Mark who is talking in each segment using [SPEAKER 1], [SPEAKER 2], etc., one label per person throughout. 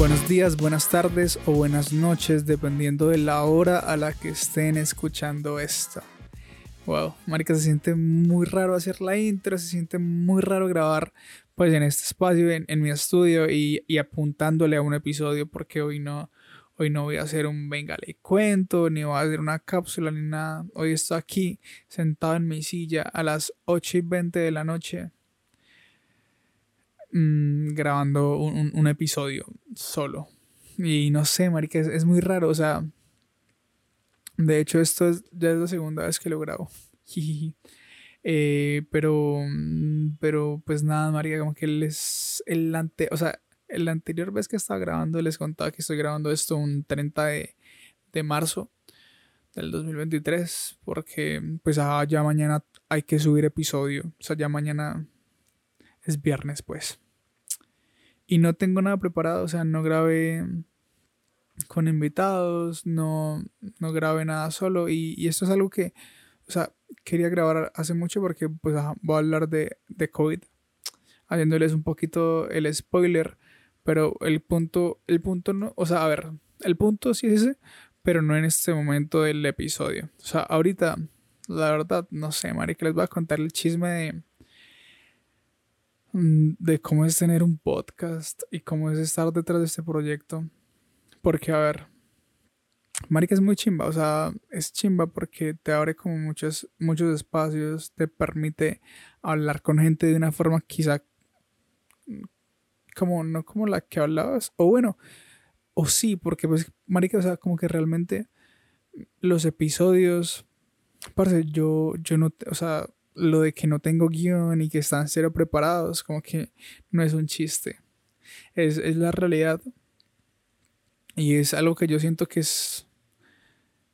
[SPEAKER 1] Buenos días, buenas tardes o buenas noches, dependiendo de la hora a la que estén escuchando esto. Wow, marica, se siente muy raro hacer la intro, se siente muy raro grabar pues en este espacio, en, mi estudio y, apuntándole a un episodio porque hoy no, hoy no voy a hacer un venga le cuento, ni voy a hacer una cápsula ni nada. Hoy estoy aquí sentado en mi silla a las 8 y 20 de la noche mmm, grabando un, un, episodio solo. Y no sé, marica, es, es, muy raro, o sea... De hecho, esto es, ya es la segunda vez que lo grabo. eh, pero... Pero pues nada, marica, como que les... El ante... O sea, la anterior vez que estaba grabando les contaba que estoy grabando esto un 30 de, de marzo del 2023 porque pues ah, ya mañana hay que subir episodio o sea ya mañana es viernes pues. Y no tengo nada preparado, o sea, no grabé con invitados, no, no grabé nada solo. Y, esto es algo que, o sea, quería grabar hace mucho porque pues voy a hablar de, de COVID, haciéndoles un poquito el spoiler. Pero el punto, el punto no, o sea, a ver, el punto sí es ese, pero no en este momento del episodio. O sea, ahorita, la verdad, no sé, Mari, que les voy a contar el chisme de, de cómo es tener un podcast y cómo es estar detrás de este proyecto. Porque, a ver, Marica es muy chimba, o sea, es chimba porque te abre como muchos, muchos espacios, te permite hablar con gente de una forma quizá como no como la que hablabas, o bueno, o sí, porque pues, Marica, o sea, como que realmente los episodios, parce, yo, yo no, o sea, lo de que no tengo guion y que están cero preparados, como que no es un chiste. Es, la realidad. Y es algo que yo siento que es,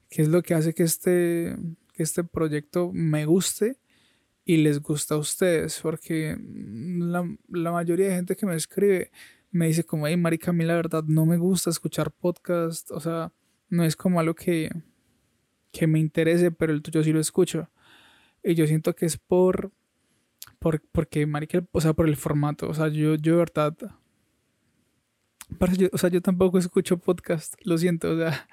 [SPEAKER 1] que es lo que hace que este, que este proyecto me guste y les gusta a ustedes. Porque la, la mayoría de gente que me escribe me dice como, hey, marica, a mí la verdad no me gusta escuchar podcast. O sea, no es como algo que, que me interese, pero el tuyo sí lo escucho. Y yo siento que es por, por porque, marica, o sea, por el formato. O sea, yo, yo de verdad, o sea, yo tampoco escucho podcast, lo siento, o sea,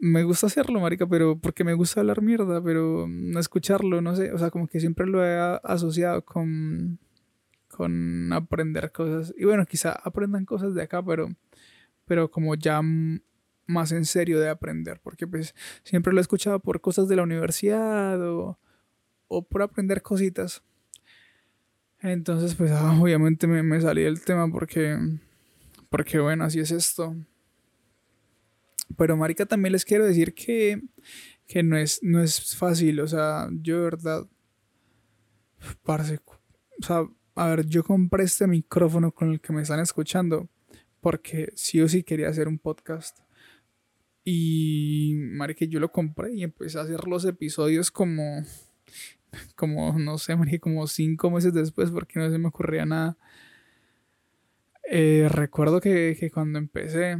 [SPEAKER 1] me gusta hacerlo, marica, pero porque me gusta hablar mierda, pero no escucharlo, no sé, o sea, como que siempre lo he asociado con, con aprender cosas. Y bueno, quizá aprendan cosas de acá, pero, pero como ya más en serio de aprender, porque pues siempre lo he escuchado por cosas de la universidad o, por aprender cositas. Entonces pues ah, obviamente me, me, salí del tema porque, porque bueno, así es esto. Pero Marica también les quiero decir que, que no, es, no es fácil, o sea, yo de verdad, parce, o sea, a ver, yo compré este micrófono con el que me están escuchando porque sí o sí quería hacer un podcast. Y, que yo lo compré y empecé a hacer los episodios como, como, no sé, marica, como cinco meses después porque no se me ocurría nada. Eh, recuerdo que, que, cuando empecé,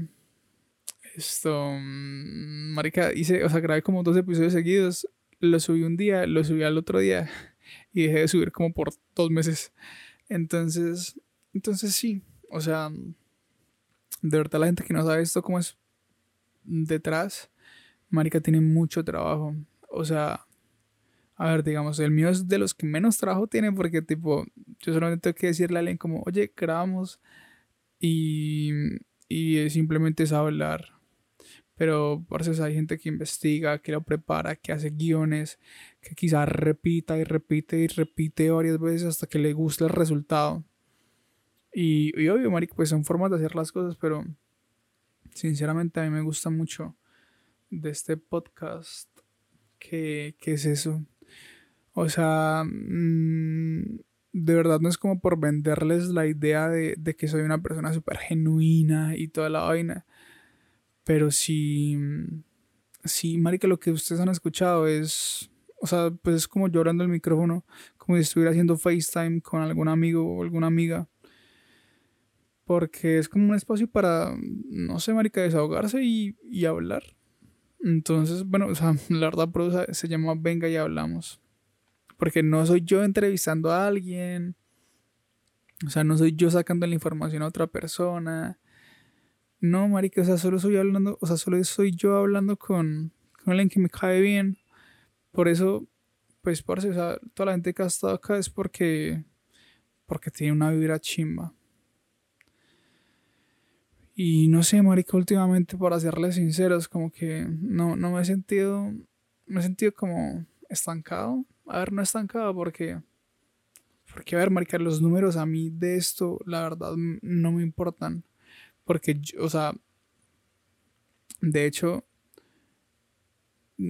[SPEAKER 1] esto, mm, marica, hice, o sea, grabé como dos episodios seguidos, lo subí un día, lo subí al otro día y dejé de subir como por dos meses. Entonces, entonces sí, o sea, de verdad la gente que no sabe esto, cómo es detrás, Marica tiene mucho trabajo. O sea, a ver, digamos, el mío es de los que menos trabajo tiene porque, tipo, yo solamente tengo que decirle a alguien como, oye, grabamos y, y simplemente es hablar. Pero eso hay gente que investiga, que lo prepara, que hace guiones, que quizás repita y repite y repite varias veces hasta que le guste el resultado. Y, y obvio, Marica, pues son formas de hacer las cosas, pero sinceramente a mí me gusta mucho de este podcast que, es eso. O sea, mm, de verdad no es como por venderles la idea de, que soy una persona súper genuina y toda la vaina. Pero sí, sí, marica, lo que ustedes han escuchado es, o sea, pues es como llorando el micrófono, como si estuviera haciendo FaceTime con algún amigo o alguna amiga. Porque es como un espacio para, no sé, marica, desahogarse y, y hablar. Entonces, bueno, o sea, la verdad, se llama Venga y hablamos. Porque no soy yo entrevistando a alguien. O sea, no soy yo sacando la información a otra persona. no, marica, o sea, solo soy hablando, o sea, solo soy yo hablando con, con alguien que me cae bien. Por eso, pues, parce, o sea, toda la gente que ha estado acá es porque, porque tiene una vibra chimba. Y no sé, marica, últimamente, para serles sinceros, como que no, no me he sentido, me he sentido como estancado. A ver, no estancado porque, porque, a ver, marica, los números a mí de esto, la verdad, no me importan. Porque, o sea, de hecho,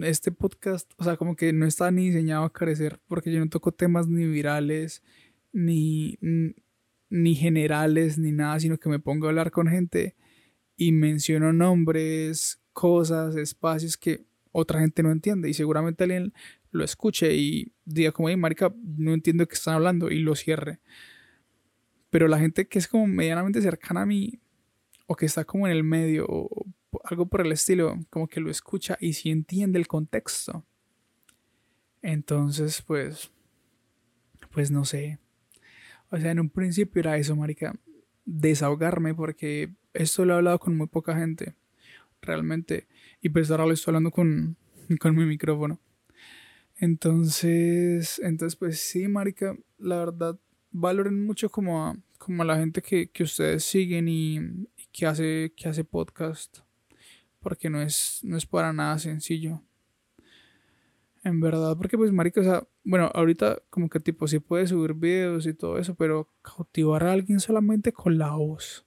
[SPEAKER 1] este podcast, o sea, como que no está ni diseñado a carecer, porque yo no toco temas ni virales, ni, ni generales, ni nada, sino que me pongo a hablar con gente y menciono nombres, cosas, espacios que otra gente no entiende y seguramente alguien lo escuche y diga como, hey, marica, no entiendo de qué están hablando y lo cierre. Pero la gente que es como medianamente cercana a mí o que está como en el medio o algo por el estilo, como que lo escucha y si entiende el contexto. Entonces, pues, pues no sé. O sea, en un principio era eso, marica, desahogarme porque esto lo he hablado con muy poca gente, realmente. Y pues ahora lo estoy hablando con, con mi micrófono. Entonces, entonces, pues sí, marica, la verdad, valoren mucho como a, como la gente que, que ustedes siguen y, que hace, que hace podcast. Porque no es, no es para nada sencillo. En verdad, porque pues marica, o sea, bueno, ahorita como que tipo sí puede subir videos y todo eso, pero cautivar a alguien solamente con la voz.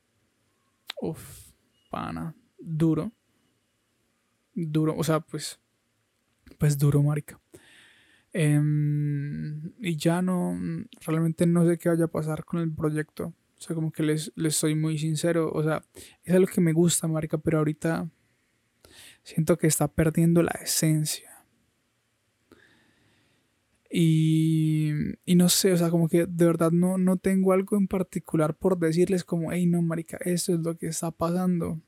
[SPEAKER 1] Uf, pana, duro. Duro, o sea, pues pues duro, marica. Em, y ya no, realmente no sé qué vaya a pasar con el proyecto. O sea, como que les, les soy muy sincero. O sea, es algo que me gusta, marica, pero ahorita siento que está perdiendo la esencia. Y, y no sé, o sea, como que de verdad no, no tengo algo en particular por decirles como, hey, no, marica, esto es lo que está pasando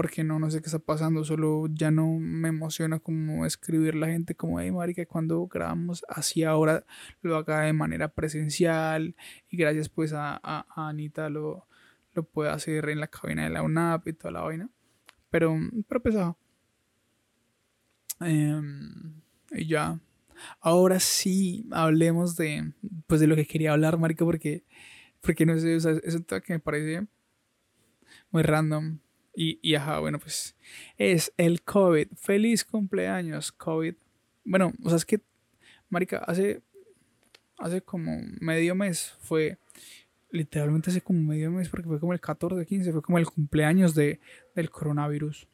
[SPEAKER 1] porque no, no sé qué está pasando, solo ya no me emociona como escribir la gente como, hey marica, cuando grabamos así ahora lo haga de manera presencial y gracias pues a, Anita lo, lo puede hacer en la cabina de la UNAP y toda la vaina, pero, pero pesado. Em, y ya, ahora sí hablemos de, pues de lo que quería hablar, marica, porque, porque no sé, o sea, es un que me parece muy random y, y ajá, bueno, pues es el COVID. Feliz cumpleaños, COVID. Bueno, o sea, es que, Marica, hace, hace como medio mes fue, literalmente hace como medio mes, porque fue como el 14, 15, fue como el cumpleaños de, del coronavirus.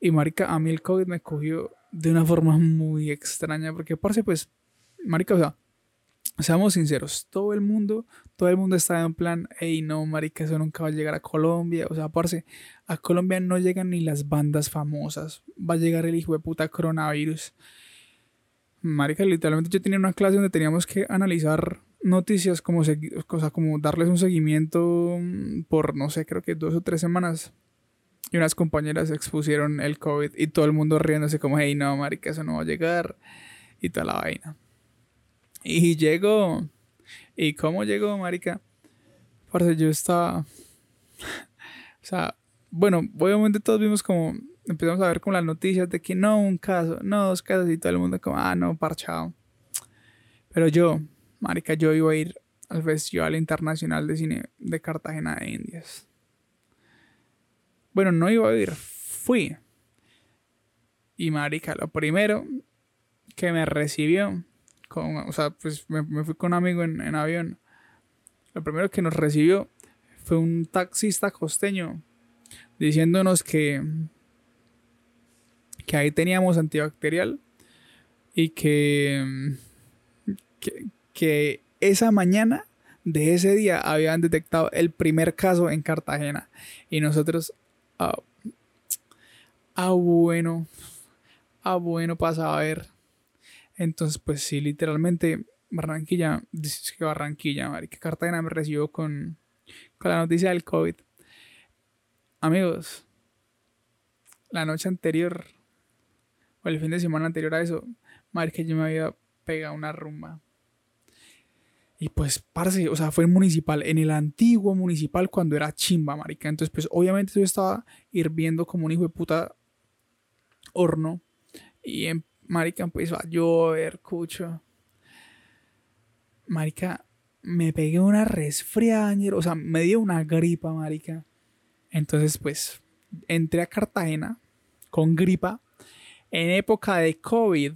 [SPEAKER 1] Y Marica, a mí el COVID me cogió de una forma muy extraña, porque parece pues, Marica, o sea, seamos sinceros, todo el mundo, todo el mundo está en plan, hey, no, marica, eso nunca va a llegar a Colombia. O sea, parce, a Colombia no llegan ni las bandas famosas. Va a llegar el hijo de puta coronavirus. Marica, literalmente yo tenía una clase donde teníamos que analizar noticias, como, o sea, como darles un seguimiento mm, por, no sé, creo que dos o tres semanas. Y unas compañeras expusieron el COVID y todo el mundo riéndose como, hey, no, marica, eso no va a llegar. Y toda la vaina. Y llegó. ¿Y cómo llegó, marica? Parce, yo estaba... o sea, bueno, obviamente todos vimos como... Empezamos a ver con las noticias de que no, un caso, no, dos casos y todo el mundo como, ah, no, parchado. Pero yo, marica, yo iba a ir al Festival Internacional de Cine de Cartagena de Indias. Bueno, no iba a ir, fui. Y marica, lo primero que me recibió o sea, pues me, fui con un amigo en, avión. Lo primero que nos recibió fue un taxista costeño diciéndonos que, que ahí teníamos antibacterial y que, que, esa mañana de ese día habían detectado el primer caso en Cartagena. Y nosotros, ah, ah bueno, ah, bueno, pasaba a ver. Entonces, pues sí, literalmente Barranquilla, dice que Barranquilla, que Cartagena me recibió con, con la noticia del COVID. Amigos, la noche anterior, o el fin de semana anterior a eso, que yo me había pegado una rumba. Y pues, parce, o sea, fue en municipal, en el antiguo municipal cuando era chimba, marica. Entonces, pues, obviamente yo estaba hirviendo como un hijo de puta horno. Y en marica empezó a llover, cucho. Marica, me pegué una resfriada, o sea, me dio una gripa, marica. Entonces, pues, entré a Cartagena con gripa en época de COVID.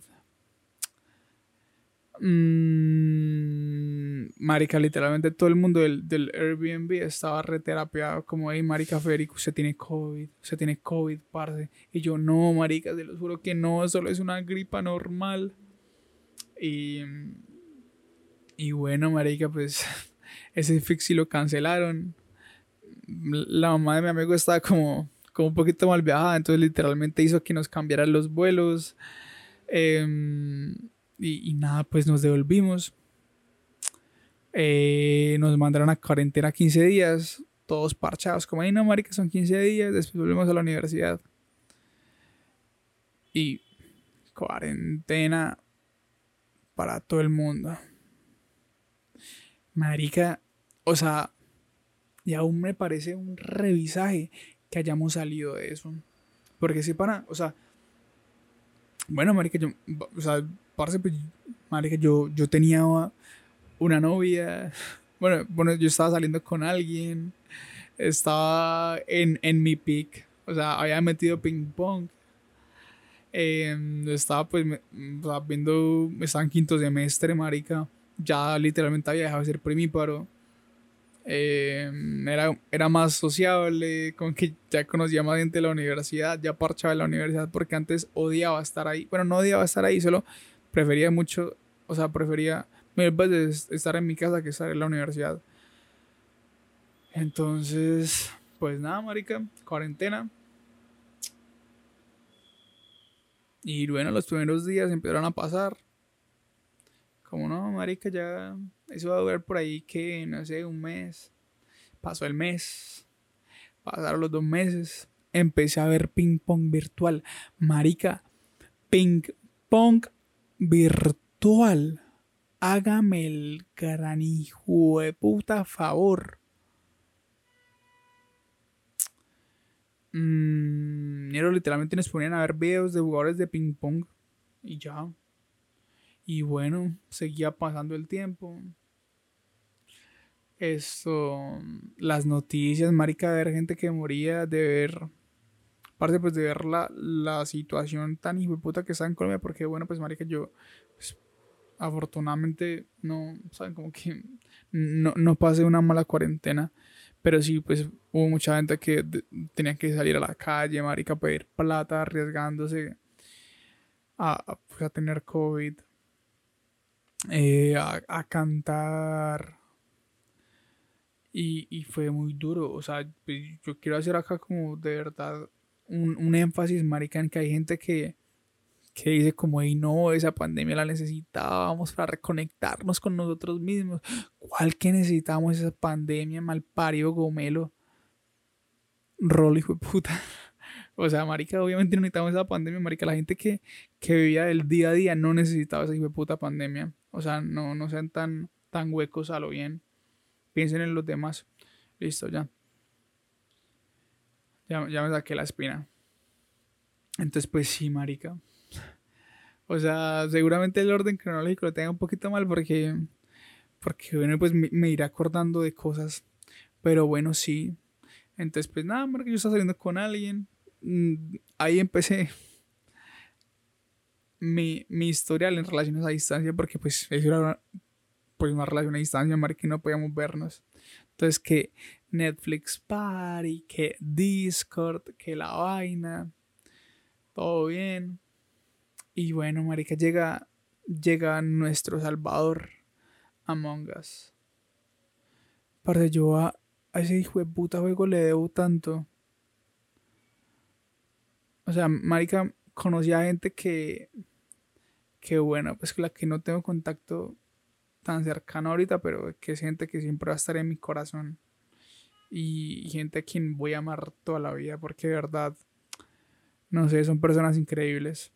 [SPEAKER 1] Mm, marica, literalmente todo el mundo del, del Airbnb estaba reterapiado. Como, hey, marica Federico, se tiene COVID, se tiene COVID, parce. Y yo, no, marica, se lo juro que no, solo es una gripa normal. Y, y bueno, marica, pues ese fix lo cancelaron. La mamá de mi amigo estaba como, como un poquito mal viajada, entonces literalmente hizo que nos cambiaran los vuelos. Em, y, nada, pues nos devolvimos. Eh, nos mandaron a cuarentena 15 días, todos parchados, como, ahí no, marica, son 15 días, después volvemos a la universidad. Y cuarentena para todo el mundo. Marica, o sea, y aún me parece un revisaje que hayamos salido de eso. Porque si para, o sea, bueno, marica, yo, o sea, parce, pues, marica, yo, yo tenía una novia, bueno, bueno, yo estaba saliendo con alguien, estaba en, en mi pick, o sea, había metido ping pong. Em, estaba pues o sea, viendo, estaba en quinto semestre, marica. Ya literalmente había dejado de ser primíparo. Em, era, era más sociable, con que ya conocía más gente de la universidad, ya parchaba en la universidad porque antes odiaba estar ahí. Bueno, no odiaba estar ahí, solo prefería mucho, o sea, prefería mil veces estar en mi casa que estar en la universidad. Entonces, pues nada, marica, cuarentena. Y bueno, los primeros días empezaron a pasar. Como no, marica, ya eso va a durar por ahí que, no sé, un mes. Pasó el mes. Pasaron los dos meses. Empecé a ver ping pong virtual. Marica, ping pong virtual. Hágame el gran hijo de puta favor. Mmm, literalmente nos ponían a ver videos de jugadores de ping pong. Y ya. Y bueno, seguía pasando el tiempo. Esto, las noticias, marica, de ver gente que moría, de ver, aparte pues de ver la, la situación tan hijo puta que está en Colombia, porque bueno, pues marica, yo afortunadamente no, saben, como que no, no pasé una mala cuarentena, pero sí, pues hubo mucha gente que tenía que salir a la calle, marica, a pedir plata, arriesgándose a, pues, a tener COVID. Eh, a, cantar. Y, fue muy duro. O sea, pues, yo quiero hacer acá como de verdad un, énfasis, marica, en que hay gente que, que dice como, hey, no, esa pandemia la necesitábamos para reconectarnos con nosotros mismos. ¿Cuál que necesitamos esa pandemia, malpario gomelo? Rol, hijo de puta. O sea, marica, obviamente no necesitamos esa pandemia, marica. La gente que, que vivía el día a día no necesitaba esa hijo de puta pandemia. O sea, no, no sean tan, tan huecos a lo bien. Piensen en los demás. Listo, ya. Ya, ya me saqué la espina. Entonces, pues sí, marica. O sea, seguramente el orden cronológico lo tenga un poquito mal porque, porque bueno, pues me, me iré acordando de cosas. Pero bueno, sí. Entonces, pues nada, marica, yo estaba saliendo con alguien. Mm, ahí empecé mi, mi historial en relaciones a distancia, porque pues eso era una, pues una relación a distancia, mar que no podíamos vernos. Entonces que Netflix Party, que Discord, que la vaina, todo bien. Y bueno, marica, llega, llega nuestro Salvador Among Us. Para yo a, ese hijo de puta juego le debo tanto. O sea, marica, conocí a gente que que bueno, pues la que no tengo contacto tan cercano ahorita, pero que es gente que siempre va a estar en mi corazón. Y, gente a quien voy a amar toda la vida, porque de verdad, no sé, son personas increíbles.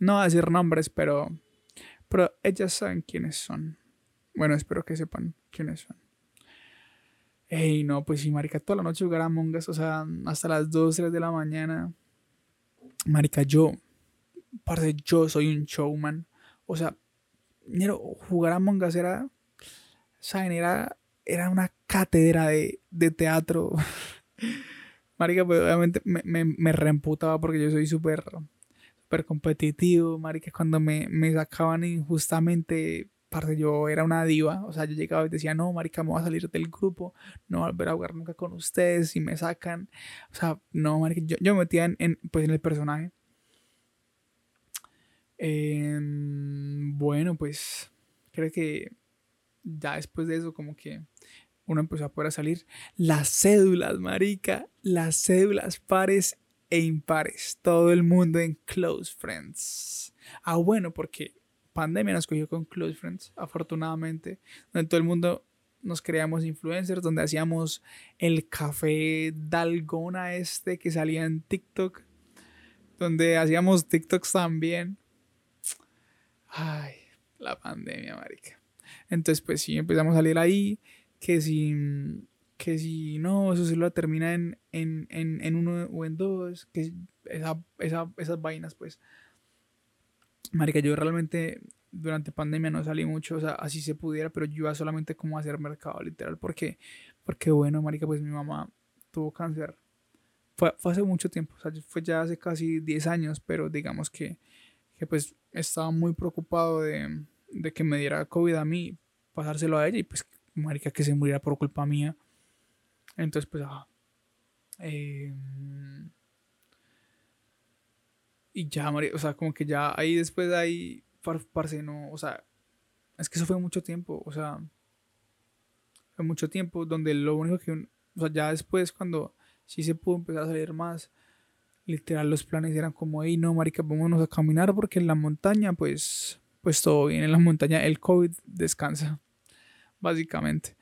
[SPEAKER 1] No voy a decir nombres, pero, pero ellas saben quiénes son. Bueno, espero que sepan quiénes son. Ey, no, pues sí, marica, toda la noche jugar a Mongas, o sea, hasta las 2, 3 de la mañana. Marica, yo, parce, yo soy un showman. O sea, jugar a Mongas era, ¿saben? Era, era una cátedra de, de teatro. marica, pues obviamente me, me, me reemputaba porque yo soy súper, súper competitivo, marica, cuando me, me sacaban injustamente parte yo era una diva, o sea, yo llegaba y decía, no, marica, me voy a salir del grupo, no voy a volver a jugar nunca con ustedes, y me sacan, o sea, no, marica, yo, yo me metía en, pues, en el personaje. Em, bueno, pues, creo que ya después de eso, como que uno empezó a poder salir. Las cédulas, marica, las cédulas pares e impares, todo el mundo en Close Friends. Ah, bueno, porque pandemia nos cogió con Close Friends, afortunadamente, donde todo el mundo nos creamos influencers, donde hacíamos el café Dalgona este que salía en TikTok, donde hacíamos TikToks también. Ay, la pandemia, marica. Entonces, pues sí, empezamos a salir ahí, que si, que si no, se lo termina en, en, en, en uno o en dos, que esa, esa, esas vainas, pues Marica, yo realmente durante pandemia no salí mucho, o sea, así se pudiera, pero yo iba solamente como a hacer mercado, literal, porque, porque bueno, marica, pues mi mamá tuvo cáncer. Fue, hace mucho tiempo, o sea, fue ya hace casi 10 años, pero digamos que, que pues estaba muy preocupado de, de, que me diera COVID a mí, pasárselo a ella y pues, marica, que se muriera por culpa mía. Entonces, pues, ajá. Eh, y ya, o sea, como que ya ahí después de ahí, parce, no, o sea, es que eso fue mucho tiempo, o sea, fue mucho tiempo donde lo único que, o sea, ya después cuando sí se pudo empezar a salir más, literal los planes eran como, hey, no, marica, vámonos a caminar porque en la montaña, pues, pues todo bien, en la montaña el COVID descansa, básicamente.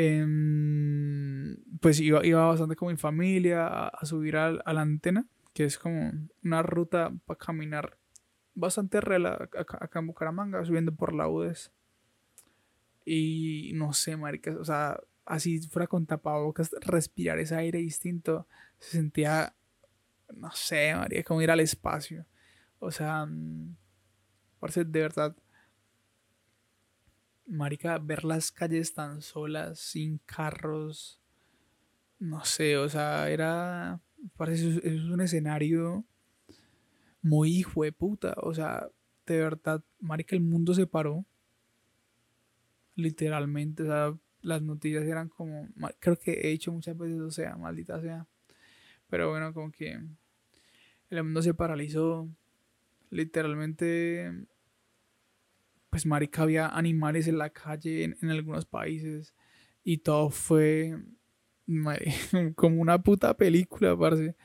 [SPEAKER 1] Em, pues iba, iba bastante con mi familia a, subir a la antena que es como una ruta para caminar bastante real acá, en Bucaramanga, subiendo por la UDES. Y no sé, marica, o sea, así fuera con tapabocas, respirar ese aire distinto, se sentía, no sé, marica, como ir al espacio. O sea, mm, parece de verdad, marica, ver las calles tan solas, sin carros, no sé, o sea, era Parece es un escenario muy hijo de puta. O sea, de verdad, marica, el mundo se paró. Literalmente, o sea, las noticias eran como. Creo que he dicho muchas veces, o sea, maldita sea. Pero bueno, como que el mundo se paralizó. Literalmente, pues, marica, había animales en la calle en, en algunos países. Y todo fue como una puta película, parce.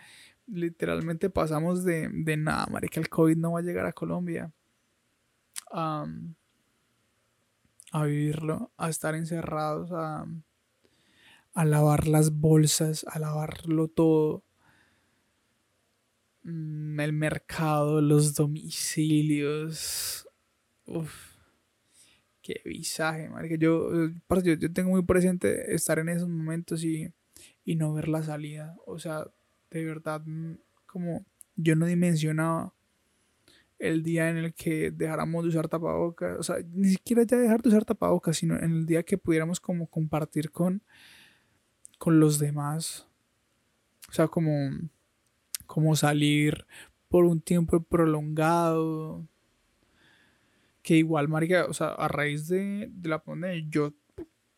[SPEAKER 1] Literalmente pasamos de, de nada, marica, el COVID no va a llegar a Colombia. a vivirlo, a estar encerrados, a, a lavar las bolsas, a lavarlo todo. Mm, el mercado, los domicilios. Uf Qué visaje, marica. Yo, yo, yo, tengo muy presente estar en esos momentos y, y no ver la salida. O sea, de verdad, mm, como yo no dimensionaba el día en el que dejáramos de usar tapabocas. O sea, ni siquiera ya dejar de usar tapabocas, sino en el día que pudiéramos como compartir con, con los demás. O sea, como, como salir por un tiempo prolongado que igual, marica, o sea, a raíz de, la pandemia, yo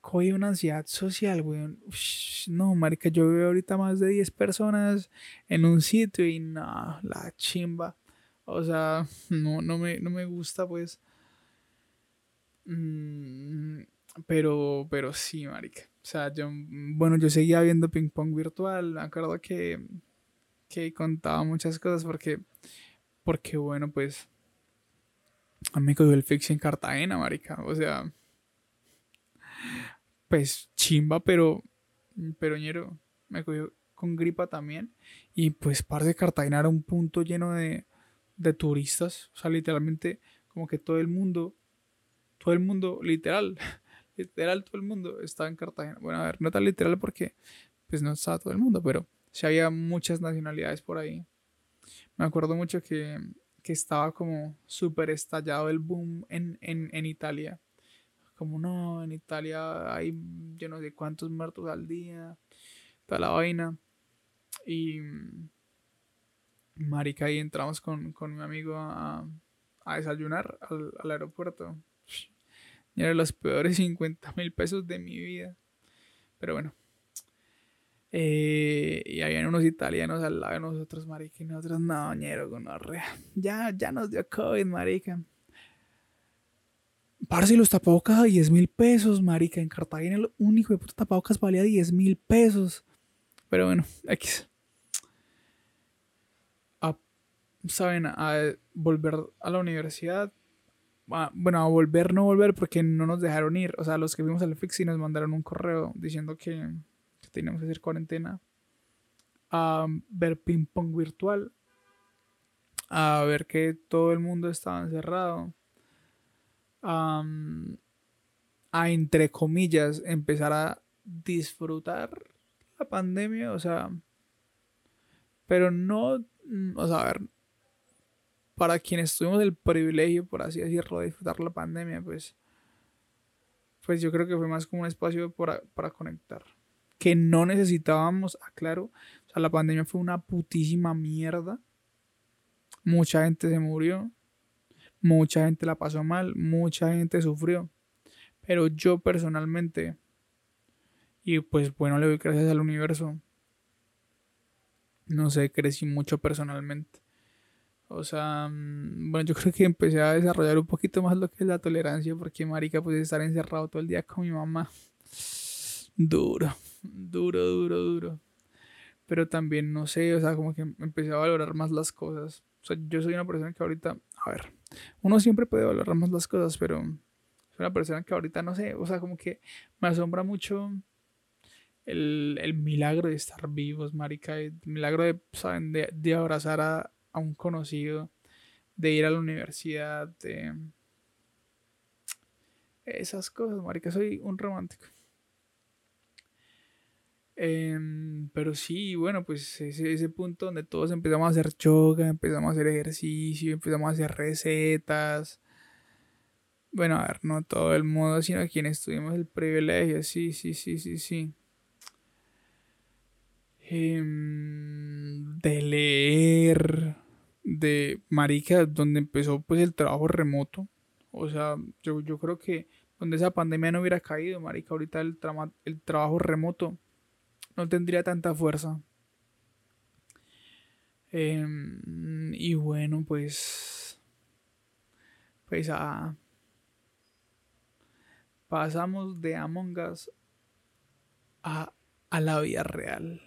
[SPEAKER 1] cogí una ansiedad social, weón. No, marica, yo veo ahorita más de 10 personas en un sitio y no, la chimba. O sea, no, no, me, no me gusta, pues. Mm, pero, pero sí, marica. O sea, yo, bueno, yo seguía viendo ping pong virtual. Me acuerdo que, que contaba muchas cosas porque, porque bueno, pues a mí me cogió el fix en Cartagena, marica. O sea, pues chimba, pero, pero ñero, me cogió con gripa también. Y pues parte de Cartagena era un punto lleno de, de turistas. O sea, literalmente como que todo el mundo todo el mundo, literal, literal todo el mundo estaba en Cartagena. Bueno, a ver, no tan literal porque pues no estaba todo el mundo, pero sí había muchas nacionalidades por ahí. Me acuerdo mucho que, que estaba como súper estallado el boom en, en, en Italia. Como no, en Italia hay yo no sé cuántos muertos al día, toda la vaina. Y marica, ahí entramos con, con mi amigo a, a desayunar al, al aeropuerto. Y eran los peores 50 mil pesos de mi vida. Pero bueno. Eh, y habían unos italianos al lado de nosotros, marica. Y nosotros, no, ñero, con Ya, ya nos dio COVID, marica. Parce, los tapabocas a 10 mil pesos, marica. En Cartagena el único de puta tapabocas valía 10 mil pesos. Pero bueno, X. Saben, a volver a la universidad bueno, a volver, no volver porque no nos dejaron ir. O sea, los que fuimos al Fixi nos mandaron un correo diciendo que, teníamos que hacer cuarentena. A ver ping pong virtual. A ver que todo el mundo estaba encerrado. a entre comillas empezar a disfrutar la pandemia. O sea, pero no, o sea, a ver, para quienes tuvimos el privilegio, por así decirlo, de disfrutar la pandemia, pues, pues yo creo que fue más como un espacio para, para conectar. Que no necesitábamos, aclaro, o sea, la pandemia fue una putísima mierda. Mucha gente se murió, mucha gente la pasó mal, mucha gente sufrió. Pero yo personalmente, y pues bueno, le doy gracias al universo, no sé, crecí mucho personalmente. O sea, mm, bueno, yo creo que empecé a desarrollar un poquito más lo que es la tolerancia, porque marica, pues estar encerrado todo el día con mi mamá. Duro, duro, duro, duro. Pero también, no sé, o sea, como que empecé a valorar más las cosas. O sea, yo soy una persona que ahorita, a ver, uno siempre puede valorar más las cosas, pero soy una persona que ahorita, no sé, o sea, como que me asombra mucho el, el milagro de estar vivos, marica, el milagro de, ¿saben? de, de abrazar a, a un conocido, de ir a la universidad, de esas cosas, marica, soy un romántico. Em, pero sí, bueno, pues ese, ese punto donde todos empezamos a hacer yoga, empezamos a hacer ejercicio, empezamos a hacer recetas. Bueno, a ver, no todo el mundo, sino quienes tuvimos el privilegio, sí, sí, sí, sí, sí. Em, de leer, de Marica, donde empezó pues el trabajo remoto. O sea, yo, yo creo que donde esa pandemia no hubiera caído, Marica, ahorita el, el trabajo remoto no tendría tanta fuerza. Em, y bueno, pues. Pues a. Pasamos de Among Us a, a la vida real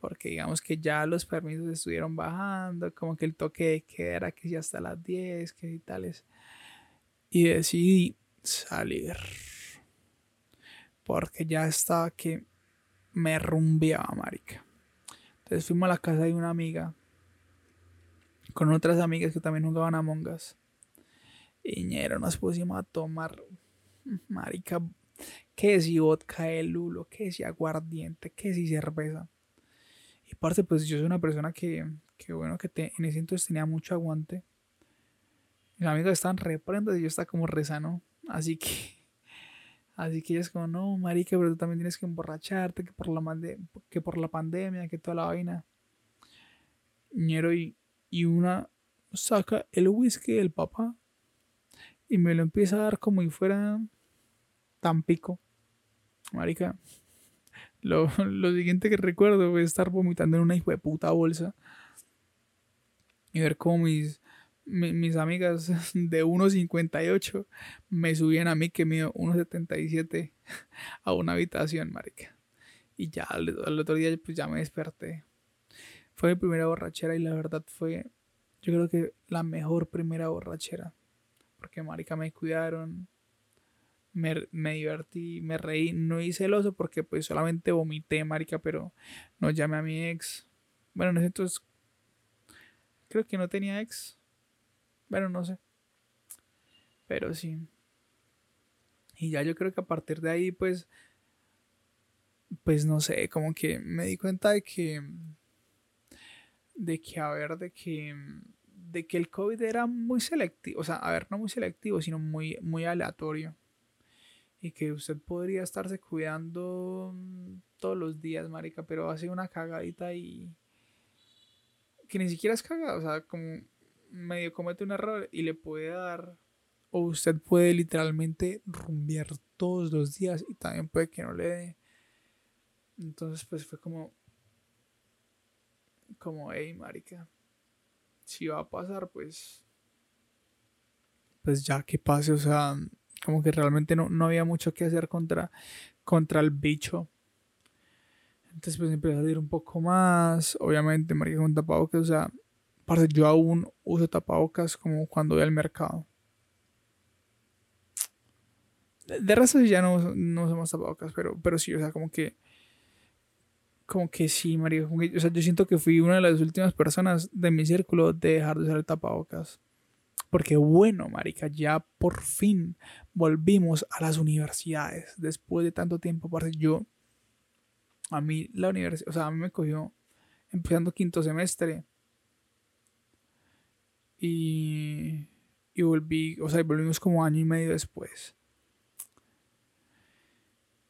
[SPEAKER 1] porque digamos que ya los permisos estuvieron bajando, como que el toque de queda era que ya hasta las 10, que y tales. Y decidí salir. Porque ya estaba que me rumbeaba, marica. Entonces fuimos a la casa de una amiga. Con otras amigas que también jugaban a mongas. Y ñero, nos pusimos a tomar, marica, que si vodka de lulo, que si aguardiente, que si cerveza. Y parte, pues yo soy una persona que, que bueno, que te, en ese entonces tenía mucho aguante. Mis amigos están reprendidos y yo estaba como rezano. Así que, así que ella es como, no, marica, pero tú también tienes que emborracharte, que por la, que por la pandemia, que toda la vaina. Ñero y, y una saca el whisky del papá y me lo empieza a dar como si fuera tan pico. Marica, lo, siguiente que recuerdo fue estar vomitando en una hijo de puta bolsa. Y ver cómo mis, mis, amigas de 1.58 me subían a mí que mido 1.77 a una habitación, marica. Y ya al, otro día pues ya me desperté. Fue mi primera borrachera y la verdad fue, yo creo que la mejor primera borrachera. Porque marica me cuidaron, me, divertí, me reí, no hice el oso porque pues solamente vomité, marica, pero no llamé a mi ex. Bueno, entonces creo que no tenía ex. Bueno, no sé. Pero sí. Y ya yo creo que a partir de ahí, pues, pues no sé, como que me di cuenta de que, de que, a ver, de que, de que el COVID era muy selectivo, o sea, a ver, no muy selectivo, sino muy, muy aleatorio. Y que usted podría estarse cuidando todos los días, marica, pero hace una cagadita y... Que ni siquiera es cagada, o sea, como medio comete un error y le puede dar... O usted puede literalmente rumbear todos los días y también puede que no le dé. Entonces, pues fue como... Como, hey, marica. Si va a pasar, pues... Pues ya que pase, o sea, como que realmente no, no había mucho que hacer contra, contra el bicho. Entonces pues empecé a salir un poco más. Obviamente, marica, con tapabocas. O sea, parce, yo aún uso tapabocas como cuando voy al mercado. De resto ya no, no usamos tapabocas, pero, pero sí, o sea, como que... Como que sí, marica. o sea, yo siento que fui una de las últimas personas de mi círculo de dejar de usar el tapabocas. Porque bueno, marica, ya por fin volvimos a las universidades. Después de tanto tiempo, parce, yo a mí la universidad, o sea, a mí me cogió empezando quinto semestre. Y, y volví, o sea, volvimos como año y medio después.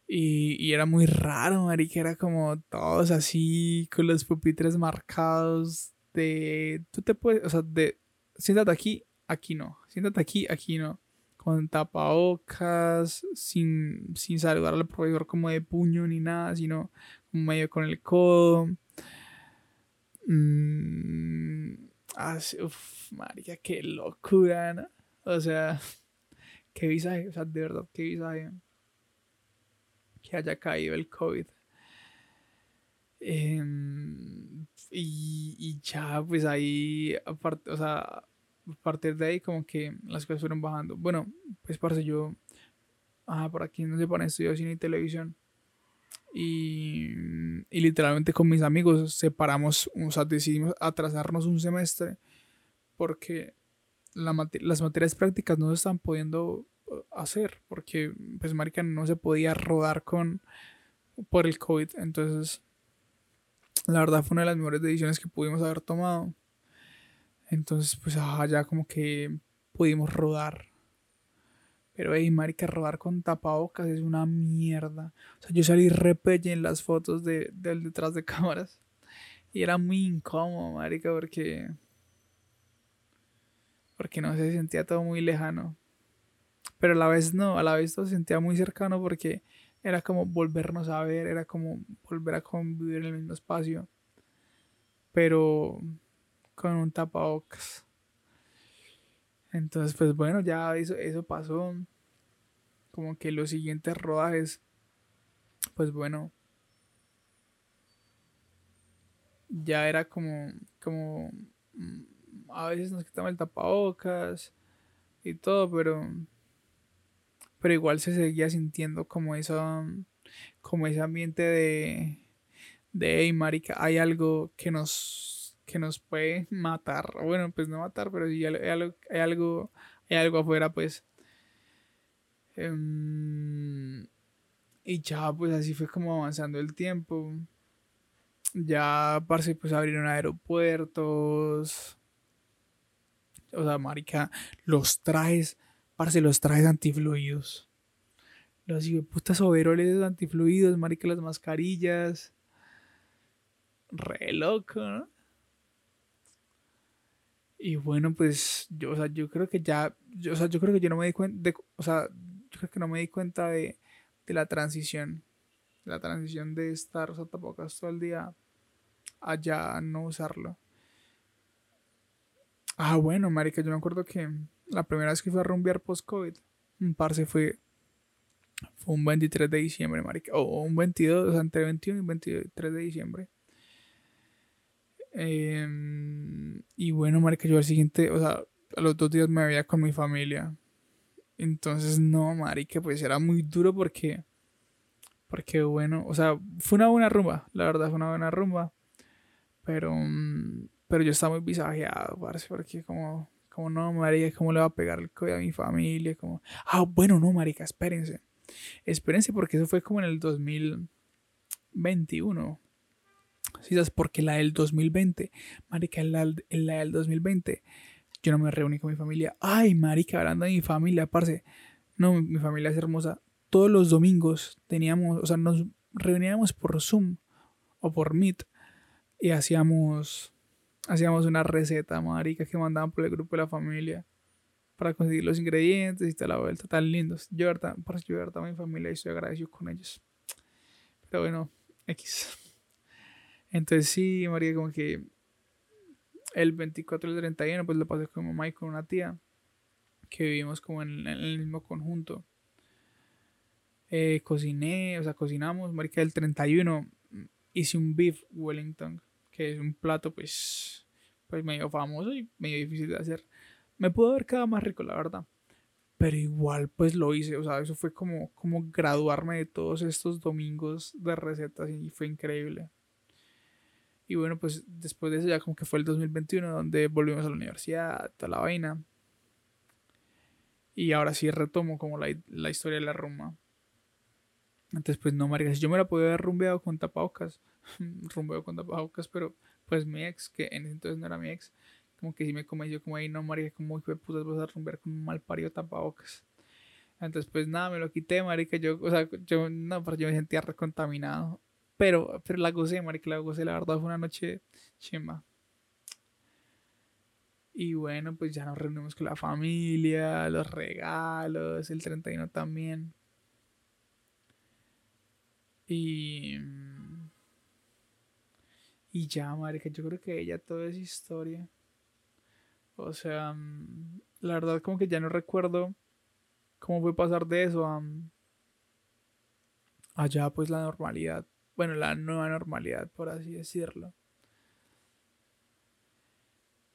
[SPEAKER 1] Y, y era muy raro, marica, era como todos así, con los pupitres marcados de, tú te puedes, o sea, de, siéntate aquí, aquí no, siéntate aquí, aquí no con tapabocas, sin, sin saludar al profesor como de puño ni nada, sino medio con el codo. Mm, uf, marica, qué locura, ¿no? O sea, qué visaje, o sea, de verdad, qué visaje que haya caído el COVID. Em, y, y, ya, pues ahí, aparte, o sea, a partir de ahí como que las cosas fueron bajando. Bueno, pues parce, yo, ah, por aquí no se pone estudiar cine y televisión. Y, y, literalmente con mis amigos separamos, o sea, decidimos atrasarnos un semestre porque la las materias prácticas no se están pudiendo uh, hacer porque, pues, marica, no se podía rodar con por el COVID. Entonces, la verdad fue una de las mejores decisiones que pudimos haber tomado. Entonces, pues, allá como que pudimos rodar. Pero, hey, marica, rodar con tapabocas es una mierda. O sea, yo salí repelle en las fotos de, del detrás de cámaras. Y era muy incómodo, marica, porque... Porque no se sentía todo muy lejano. Pero a la vez no, a la vez todo se sentía muy cercano porque era como volvernos a ver, era como volver a convivir en el mismo espacio. Pero con un tapabocas. Entonces, pues bueno, ya eso, eso pasó. Como que los siguientes rodajes, pues bueno, ya era como, como, mm, a veces nos quitamos el tapabocas y todo, pero, pero igual se seguía sintiendo como eso, como ese ambiente de, de, hey, marica, hay algo que nos que nos puede matar. Bueno, pues no matar, pero si hay algo, hay algo, hay algo afuera, pues. Em, y ya, pues así fue como avanzando el tiempo. Ya, parce, pues abrieron aeropuertos. O sea, marica, los trajes, parce, los trajes antifluidos. Los putas overoles antifluidos, marica, las mascarillas. Re loco, ¿no? Y bueno, pues yo, o sea, yo creo que ya, yo, o sea, yo creo que yo no me di cuenta, de, o sea, yo creo que no me di cuenta de, de la transición, la transición de estar usando tapabocas todo el día allá no usarlo. Ah, bueno, marica, yo me acuerdo que la primera vez que fui a rumbear post-COVID, un parce fue, fue un 23 de diciembre, marica, o un 22, o sea, entre 21 y 23 de diciembre. Em, y bueno, marica, yo al siguiente, o sea, a los dos días me veía con mi familia. Entonces, no, marica, pues era muy duro porque, porque bueno, o sea, fue una buena rumba, la verdad fue una buena rumba. Pero, mm, pero yo estaba muy visajeado, parece, porque como, como, no, marica, ¿cómo le va a pegar el COVID a mi familia? Como, ah, bueno, no, marica, espérense. Espérense porque eso fue como en el 2021. ¿Sí sabes? Porque la del 2020, marica, la, la del 2020, yo no me reuní con mi familia. Ay, marica, hablando de mi familia, parce. No, mi familia es hermosa. Todos los domingos teníamos, o sea, nos reuníamos por Zoom o por Meet y hacíamos hacíamos una receta, marica, que mandaban por el grupo de la familia para conseguir los ingredientes y toda la vuelta, tan lindos. Yo, verdad, para yo, verdad, mi familia y estoy agradecido con ellos. Pero bueno, X. Entonces, sí, María, como que el 24 y el 31, pues lo pasé con mamá y con una tía que vivimos como en, el mismo conjunto. Eh, cociné, o sea, cocinamos, marica, el 31 hice un beef Wellington que es un plato pues, pues medio famoso y medio difícil de hacer. Me pudo haber quedado más rico, la verdad. Pero igual pues lo hice, o sea, eso fue como, como graduarme de todos estos domingos de recetas y fue increíble. Y bueno, pues después de eso ya como que fue el 2021 donde volvimos a la universidad, toda la vaina. Y ahora sí retomo como la, la historia de la rumba. Entonces, pues no, marica, si yo me la podía haber rumbeado con tapabocas, rumbeo con tapabocas, pero pues mi ex, que en ese entonces no era mi ex, como que sí me convenció como ahí, no, marica, como que putas vas a rumbear con un mal parido tapabocas. Entonces, pues nada, me lo quité, marica, yo, o sea, yo, no, pero yo me sentía recontaminado. Pero, pero la gocé, marica, la gocé, la verdad fue una noche chimba. Y bueno, pues ya nos reunimos con la familia, los regalos, el 31 también. Y. Y ya, marica, yo creo que ella toda esa historia. O sea, mm, la verdad, como que ya no recuerdo cómo fue pasar de eso a. Allá, pues la normalidad. Bueno, la nueva normalidad, por así decirlo.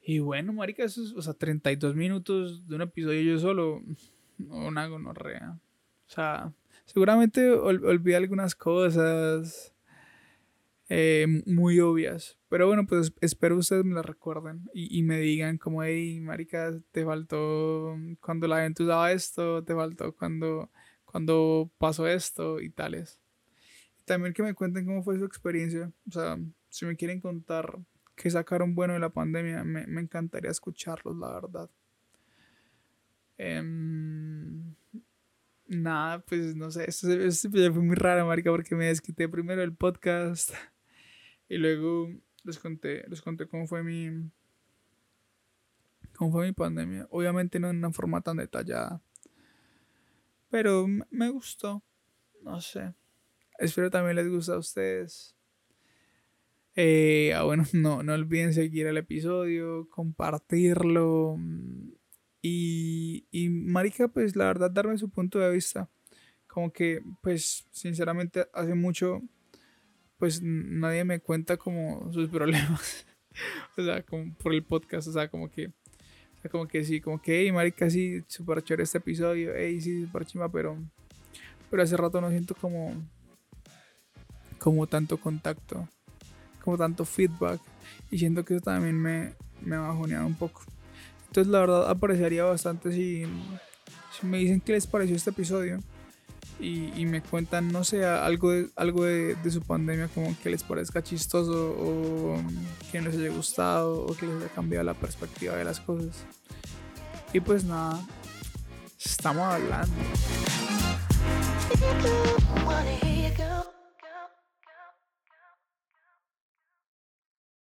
[SPEAKER 1] Y bueno, marica, eso es, o sea, 32 minutos de un episodio yo solo. Una gonorrea. O sea, Seguramente olvidé algunas cosas eh, muy obvias. Pero bueno, pues espero ustedes me las recuerden y, me digan como, hey, marica, te faltó cuando la gente usaba esto, te faltó cuando, cuando pasó esto y tales. También que me cuenten cómo fue su experiencia. O sea, si me quieren contar qué sacaron bueno de la pandemia, me, me encantaría escucharlos, la verdad. Eh, Nada, pues no sé, esto, fue muy raro, marica, porque me desquité primero el podcast y luego les conté, les conté cómo fue mi cómo fue mi pandemia. Obviamente no en una forma tan detallada. Pero me gustó. No sé. Espero también les guste a ustedes. Eh, ah, bueno, no, no olviden seguir el episodio, compartirlo. Y, y marica, pues la verdad, darme su punto de vista. Como que, pues, sinceramente, hace mucho, pues nadie me cuenta como sus problemas. o sea, como por el podcast, o sea, como que, como que sí, como que, hey, marica, sí, súper chévere este episodio, hey, sí, súper chima, pero, pero hace rato no siento como, como tanto contacto, como tanto feedback, y siento que eso también me, me ha bajoneado un poco. Entonces la verdad apreciaría bastante si, me dicen qué les pareció este episodio y, me cuentan, no sé, algo de, algo de, su pandemia, como que les parezca chistoso o que les haya gustado o que les haya cambiado la perspectiva de las cosas. Y pues nada, estamos hablando.